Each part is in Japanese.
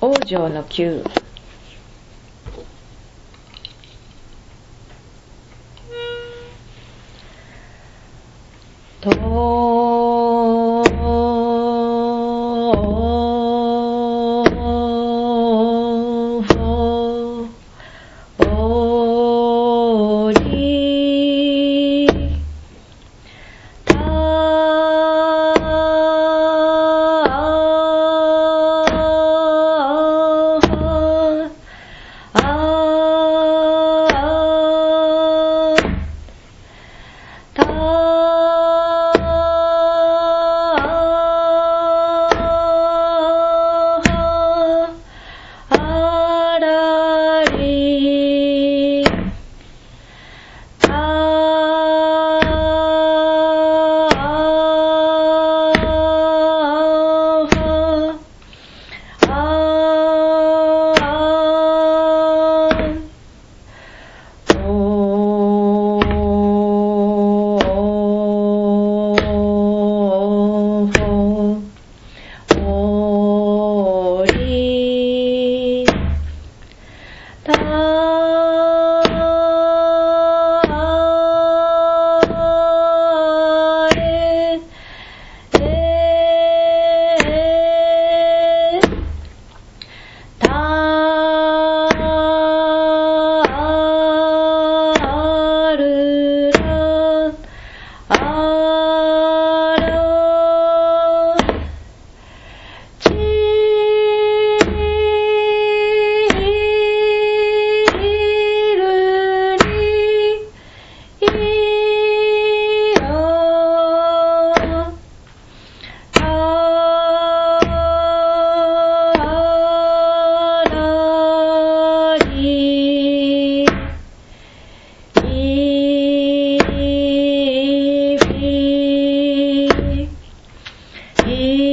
王城の宮 العليم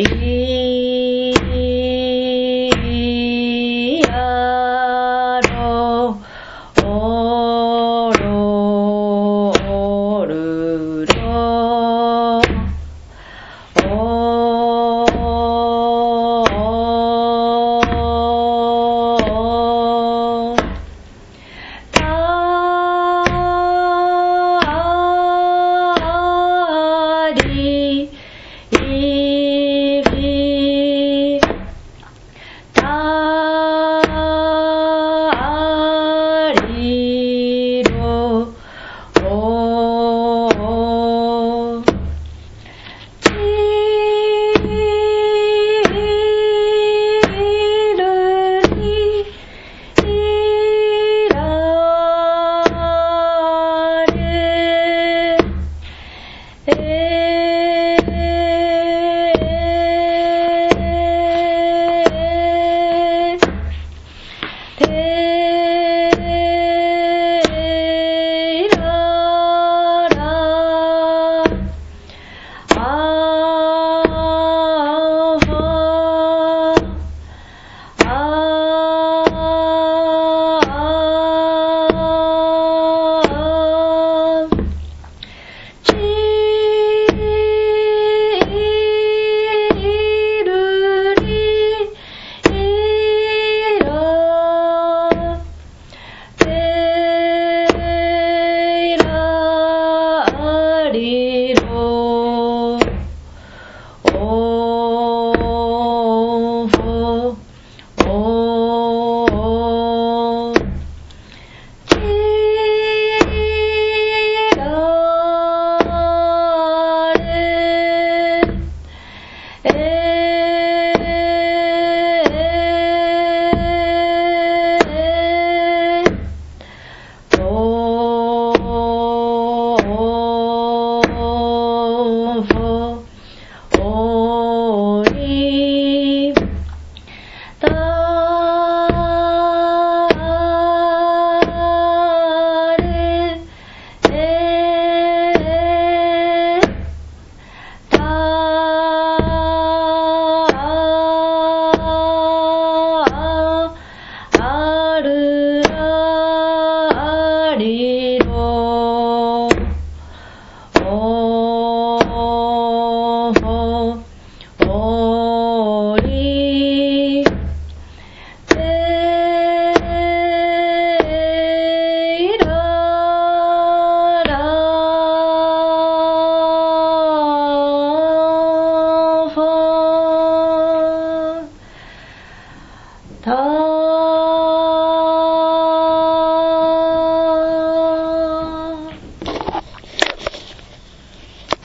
咦